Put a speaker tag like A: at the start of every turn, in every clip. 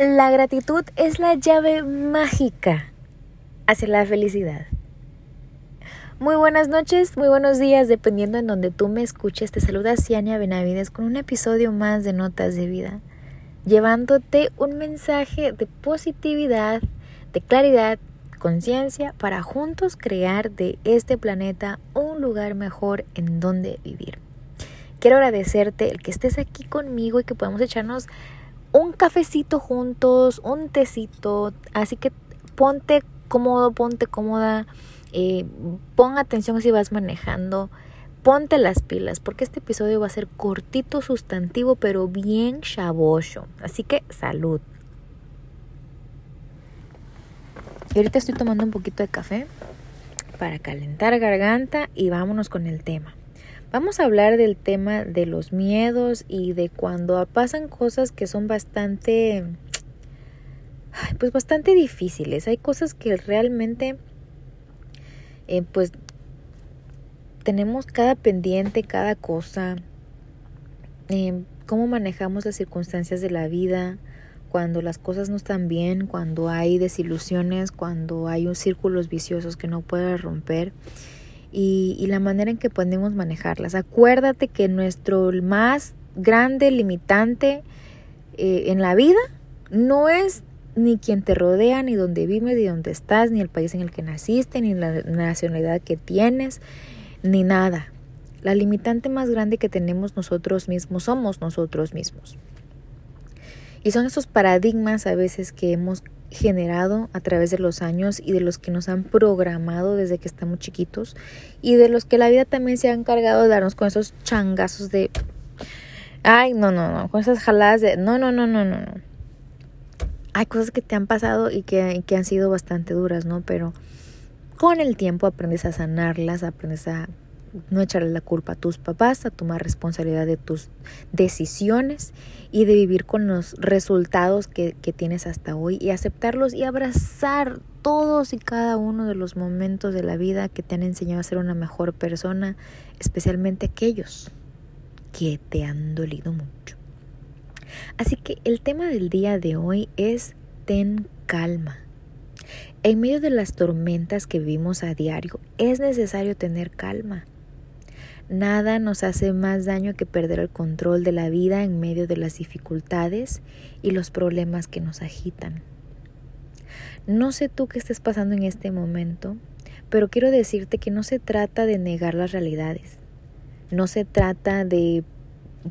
A: La gratitud es la llave mágica hacia la felicidad. Muy buenas noches, muy buenos días, dependiendo en donde tú me escuches. Te saluda Ciania Benavides con un episodio más de Notas de Vida, llevándote un mensaje de positividad, de claridad, conciencia para juntos crear de este planeta un lugar mejor en donde vivir. Quiero agradecerte el que estés aquí conmigo y que podamos echarnos un cafecito juntos, un tecito, así que ponte cómodo, ponte cómoda, eh, pon atención si vas manejando, ponte las pilas, porque este episodio va a ser cortito, sustantivo, pero bien chavoso. Así que salud. Y ahorita estoy tomando un poquito de café para calentar garganta y vámonos con el tema. Vamos a hablar del tema de los miedos y de cuando pasan cosas que son bastante, pues bastante difíciles. Hay cosas que realmente, eh, pues, tenemos cada pendiente, cada cosa, eh, cómo manejamos las circunstancias de la vida, cuando las cosas no están bien, cuando hay desilusiones, cuando hay un círculos viciosos que no puedes romper y, la manera en que podemos manejarlas. Acuérdate que nuestro más grande limitante eh, en la vida no es ni quien te rodea, ni donde vives, ni dónde estás, ni el país en el que naciste, ni la nacionalidad que tienes, ni nada. La limitante más grande que tenemos nosotros mismos somos nosotros mismos. Y son esos paradigmas a veces que hemos generado a través de los años y de los que nos han programado desde que estamos chiquitos y de los que la vida también se ha encargado de darnos con esos changazos de ay no no no con esas jaladas de no no no no no no hay cosas que te han pasado y que, que han sido bastante duras no pero con el tiempo aprendes a sanarlas aprendes a no echarle la culpa a tus papás, a tomar responsabilidad de tus decisiones y de vivir con los resultados que, que, tienes hasta hoy y aceptarlos y abrazar todos y cada uno de los momentos de la vida que te han enseñado a ser una mejor persona, especialmente aquellos que te han dolido mucho. Así que el tema del día de hoy es ten calma. En medio de las tormentas que vivimos a diario, es necesario tener calma. Nada nos hace más daño que perder el control de la vida en medio de las dificultades y los problemas que nos agitan. No sé tú qué estés pasando en este momento, pero quiero decirte que no se trata de negar las realidades. No se trata de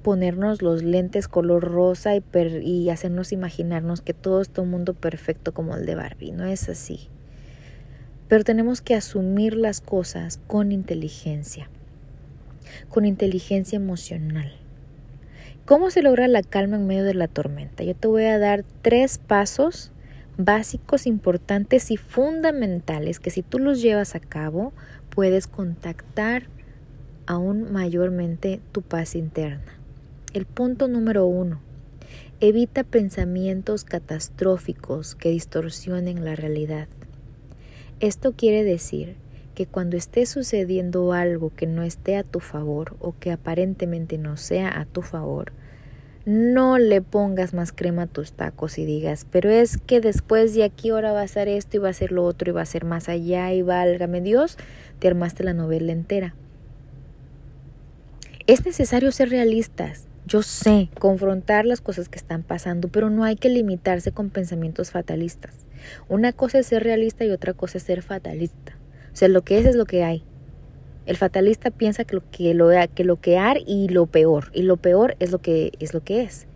A: ponernos los lentes color rosa y, y hacernos imaginarnos que todo es un mundo perfecto como el de Barbie. No es así. Pero tenemos que asumir las cosas con inteligencia con inteligencia emocional. ¿Cómo se logra la calma en medio de la tormenta? Yo te voy a dar tres pasos básicos, importantes y fundamentales que si tú los llevas a cabo puedes contactar aún mayormente tu paz interna. El punto número uno, evita pensamientos catastróficos que distorsionen la realidad. Esto quiere decir que cuando esté sucediendo algo que no esté a tu favor o que aparentemente no sea a tu favor, no le pongas más crema a tus tacos y digas, pero es que después de aquí ahora va a ser esto y va a ser lo otro y va a ser más allá y válgame Dios, te armaste la novela entera. Es necesario ser realistas. Yo sé, confrontar las cosas que están pasando, pero no hay que limitarse con pensamientos fatalistas. Una cosa es ser realista y otra cosa es ser fatalista. Sea, lo que es es lo que hay. El fatalista piensa que lo que, lo, que lo que hay y lo peor. Y lo peor es lo que es lo que es.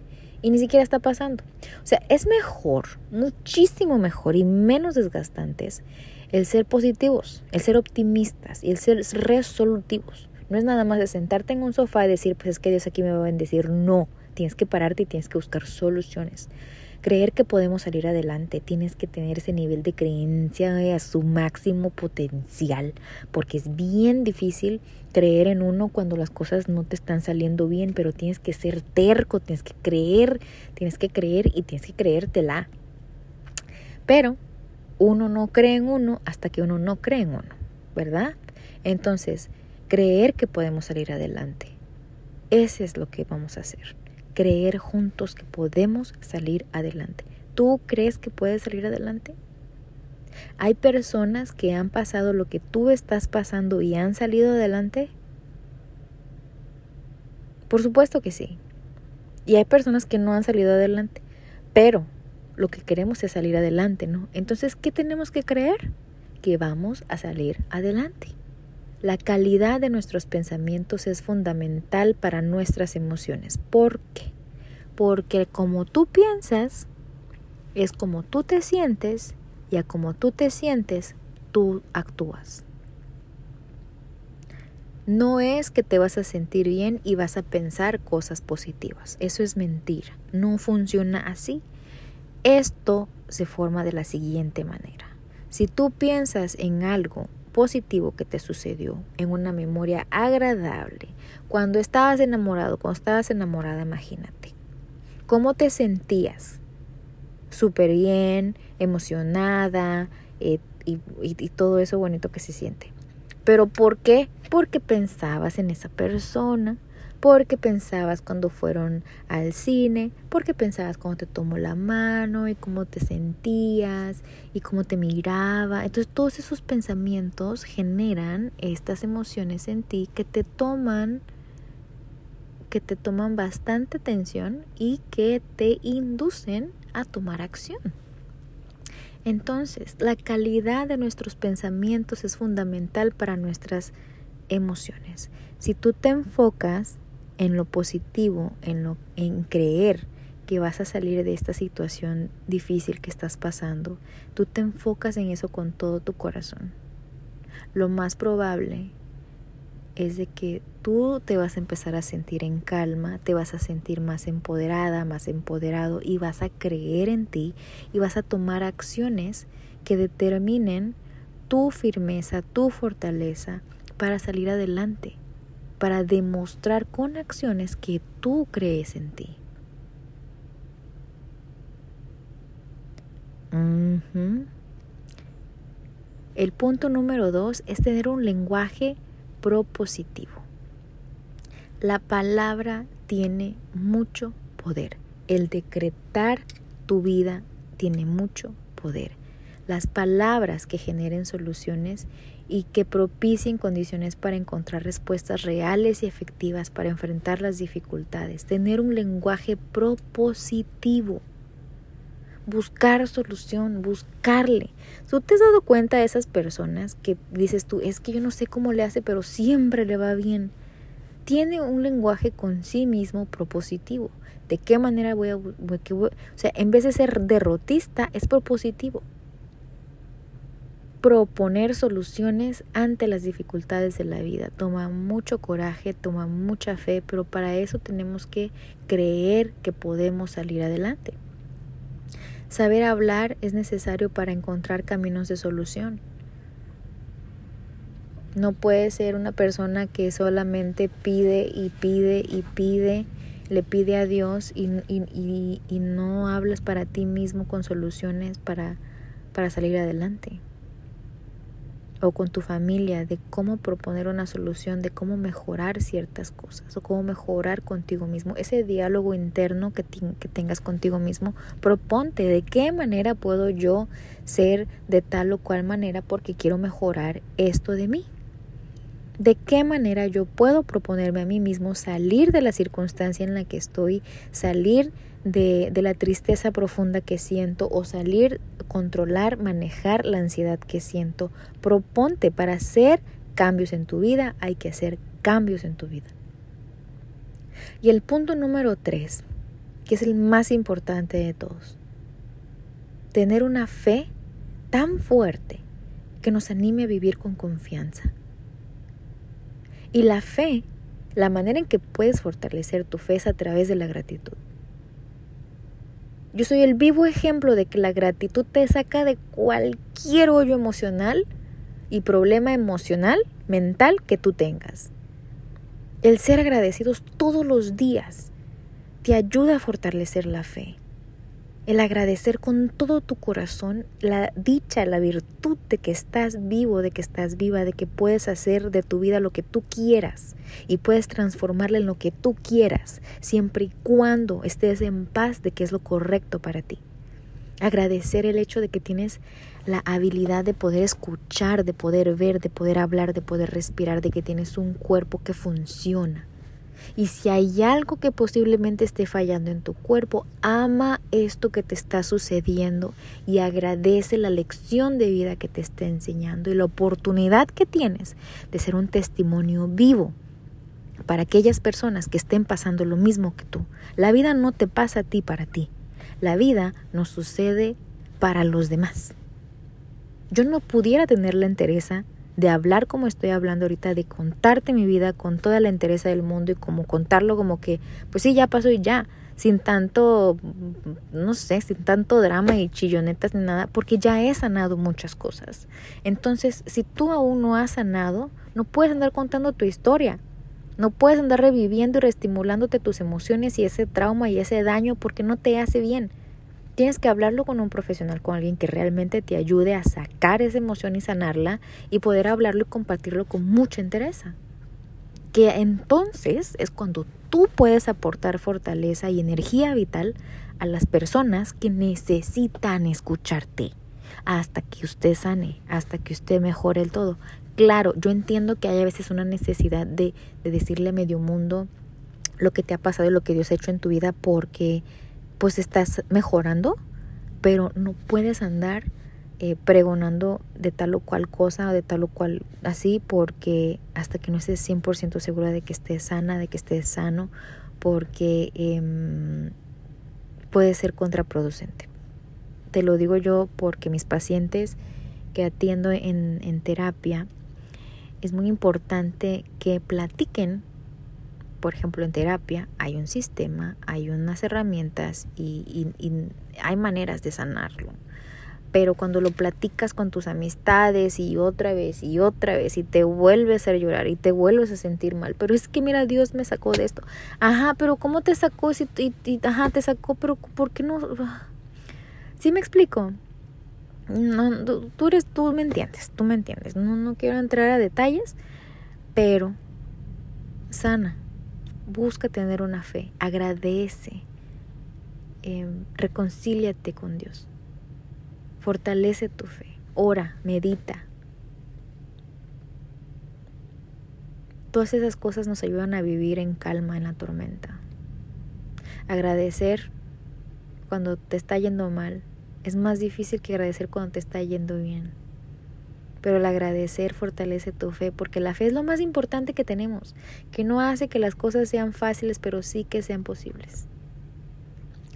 A: Y ni siquiera está pasando. O sea, es mejor, muchísimo mejor y menos desgastantes el ser positivos, el ser optimistas y el ser resolutivos. No es nada más de sentarte en un sofá y decir, pues es que Dios aquí me va a bendecir. No, tienes que pararte y tienes que buscar soluciones creer que podemos salir adelante, tienes que tener ese nivel de creencia a su máximo potencial, porque es bien difícil creer en uno cuando las cosas no te están saliendo bien, pero tienes que ser terco, tienes que creer, tienes que creer y tienes que creértela. Pero uno no cree en uno hasta que uno no cree en uno, ¿verdad? Entonces, creer que podemos salir adelante. Ese es lo que vamos a hacer creer juntos que podemos salir adelante. ¿Tú crees que puedes salir adelante? ¿Hay personas que han pasado lo que tú estás pasando y han salido adelante? Por supuesto que sí. Y hay personas que no han salido adelante. Pero lo que queremos es salir adelante, ¿no? Entonces, ¿qué tenemos que creer? Que vamos a salir adelante. La calidad de nuestros pensamientos es fundamental para nuestras emociones. ¿Por qué? Porque como tú piensas, es como tú te sientes y a como tú te sientes, tú actúas. No es que te vas a sentir bien y vas a pensar cosas positivas. Eso es mentira. No funciona así. Esto se forma de la siguiente manera. Si tú piensas en algo positivo que te sucedió, en una memoria agradable, cuando estabas enamorado, cuando estabas enamorada, imagínate, ¿cómo te sentías? Súper bien, emocionada eh, y, y todo eso bonito que se siente. ¿Pero por qué? Porque pensabas en esa persona, porque pensabas cuando fueron al cine, porque pensabas cuando te tomó la mano y cómo te sentías y cómo te miraba. Entonces todos esos pensamientos generan estas emociones en ti que te toman que te toman bastante atención y que te inducen a tomar acción. Entonces, la calidad de nuestros pensamientos es fundamental para nuestras emociones. Si tú te enfocas en lo positivo, en, lo, en creer que vas a salir de esta situación difícil que estás pasando, tú te enfocas en eso con todo tu corazón. Lo más probable es de que tú te vas a empezar a sentir en calma, te vas a sentir más empoderada, más empoderado y vas a creer en ti y vas a tomar acciones que determinen tu firmeza, tu fortaleza para salir adelante, para demostrar con acciones que tú crees en ti. El punto número dos es tener un lenguaje propositivo. La palabra tiene mucho poder. El decretar tu vida tiene mucho poder. Las palabras que generen soluciones y que propicien condiciones para encontrar respuestas reales y efectivas para enfrentar las dificultades. Tener un lenguaje propositivo buscar solución, buscarle. ¿Tú te has dado cuenta de esas personas que dices tú, es que yo no sé cómo le hace, pero siempre le va bien? Tiene un lenguaje con sí mismo propositivo. ¿De qué manera voy a... o sea, en vez de ser derrotista, es propositivo. Proponer soluciones ante las dificultades de la vida. Toma mucho coraje, toma mucha fe, pero para eso tenemos que creer que podemos salir adelante. Saber hablar es necesario para encontrar caminos de solución. No puede ser una persona que solamente pide y pide y pide, le pide a Dios y, y, no hablas para ti mismo con soluciones para, para salir adelante o con tu familia de cómo proponer una solución, de cómo mejorar ciertas cosas o cómo mejorar contigo mismo. Ese diálogo interno que, que tengas contigo mismo, proponte de qué manera puedo yo ser de tal o cual manera porque quiero mejorar esto de mí. ¿De qué manera yo puedo proponerme a mí mismo salir de la circunstancia en la que estoy, salir de, la tristeza profunda que siento o salir, controlar, manejar la ansiedad que siento? Proponte para hacer cambios en tu vida, hay que hacer cambios en tu vida. Y el punto número tres, que es el más importante de todos, tener una fe tan fuerte que nos anime a vivir con confianza y la fe, la manera en que puedes fortalecer tu fe es a través de la gratitud. Yo soy el vivo ejemplo de que la gratitud te saca de cualquier hoyo emocional y problema emocional, mental que tú tengas. El ser agradecidos todos los días te ayuda a fortalecer la fe el agradecer con todo tu corazón la dicha, la virtud de que estás vivo, de que estás viva, de que puedes hacer de tu vida lo que tú quieras y puedes transformarla en lo que tú quieras, siempre y cuando estés en paz de que es lo correcto para ti. Agradecer el hecho de que tienes la habilidad de poder escuchar, de poder ver, de poder hablar, de poder respirar, de que tienes un cuerpo que funciona. Y si hay algo que posiblemente esté fallando en tu cuerpo, ama esto que te está sucediendo y agradece la lección de vida que te está enseñando y la oportunidad que tienes de ser un testimonio vivo para aquellas personas que estén pasando lo mismo que tú. La vida no te pasa a ti para ti. La vida nos sucede para los demás. Yo no pudiera tener la entereza de hablar como estoy hablando ahorita, de contarte mi vida con toda la entereza del mundo y como contarlo como que, pues sí, ya pasó y ya, sin tanto, no sé, sin tanto drama y chillonetas ni nada, porque ya he sanado muchas cosas. Entonces, si tú aún no has sanado, no puedes andar contando tu historia. No puedes andar reviviendo y reestimulándote tus emociones y ese trauma y ese daño porque no te hace bien. Tienes que hablarlo con un profesional, con alguien que realmente te ayude a sacar esa emoción y sanarla y poder hablarlo y compartirlo con mucha interés. Que entonces es cuando tú puedes aportar fortaleza y energía vital a las personas que necesitan escucharte hasta que usted sane, hasta que usted mejore el todo. Claro, yo entiendo que hay a veces una necesidad de, de decirle a medio mundo lo que te ha pasado y lo que Dios ha hecho en tu vida porque pues estás mejorando, pero no puedes andar eh, pregonando de tal o cual cosa o de tal o cual así porque hasta que no estés 100% segura de que estés sana, de que estés sano, porque em, puede ser contraproducente. Te lo digo yo porque mis pacientes que atiendo en, en terapia, es muy importante que platiquen por ejemplo, en terapia hay un sistema, hay unas herramientas y, hay maneras de sanarlo. Pero cuando lo platicas con tus amistades y otra vez y otra vez y te vuelves a llorar y te vuelves a sentir mal, pero es que mira, Dios me sacó de esto. Ajá, pero ¿cómo te sacó? Si, y, ajá, te sacó, pero ¿por qué no? ¿Sí me explico? No, tú eres, tú me entiendes, tú me entiendes. No, no quiero entrar a detalles, pero sana busca tener una fe, agradece, eh, reconcíliate con Dios, fortalece tu fe, ora, medita. Todas esas cosas nos ayudan a vivir en calma en la tormenta. Agradecer cuando te está yendo mal es más difícil que agradecer cuando te está yendo bien pero el agradecer fortalece tu fe, porque la fe es lo más importante que tenemos, que no hace que las cosas sean fáciles, pero sí que sean posibles.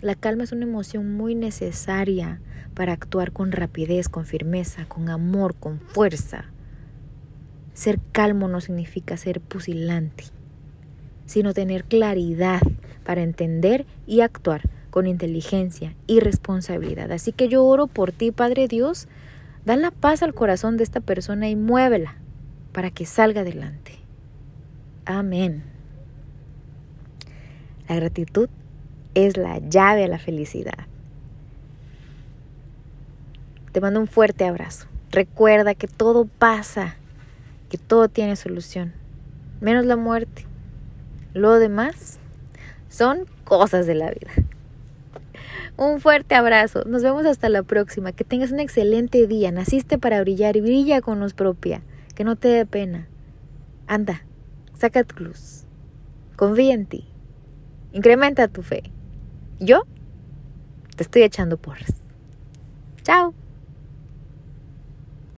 A: La calma es una emoción muy necesaria para actuar con rapidez, con firmeza, con amor, con fuerza. Ser calmo no significa ser pusilante, sino tener claridad para entender y actuar con inteligencia y responsabilidad. Así que yo oro por ti, Padre Dios, Da la paz al corazón de esta persona y muévela para que salga adelante. Amén. La gratitud es la llave a la felicidad. Te mando un fuerte abrazo. Recuerda que todo pasa, que todo tiene solución, menos la muerte. Lo demás son cosas de la vida. Un fuerte abrazo. Nos vemos hasta la próxima. Que tengas un excelente día. Naciste para brillar y brilla con luz propia. Que no te dé pena. Anda, saca tu luz. Confía en ti. Incrementa tu fe. Yo te estoy echando porras. Chao.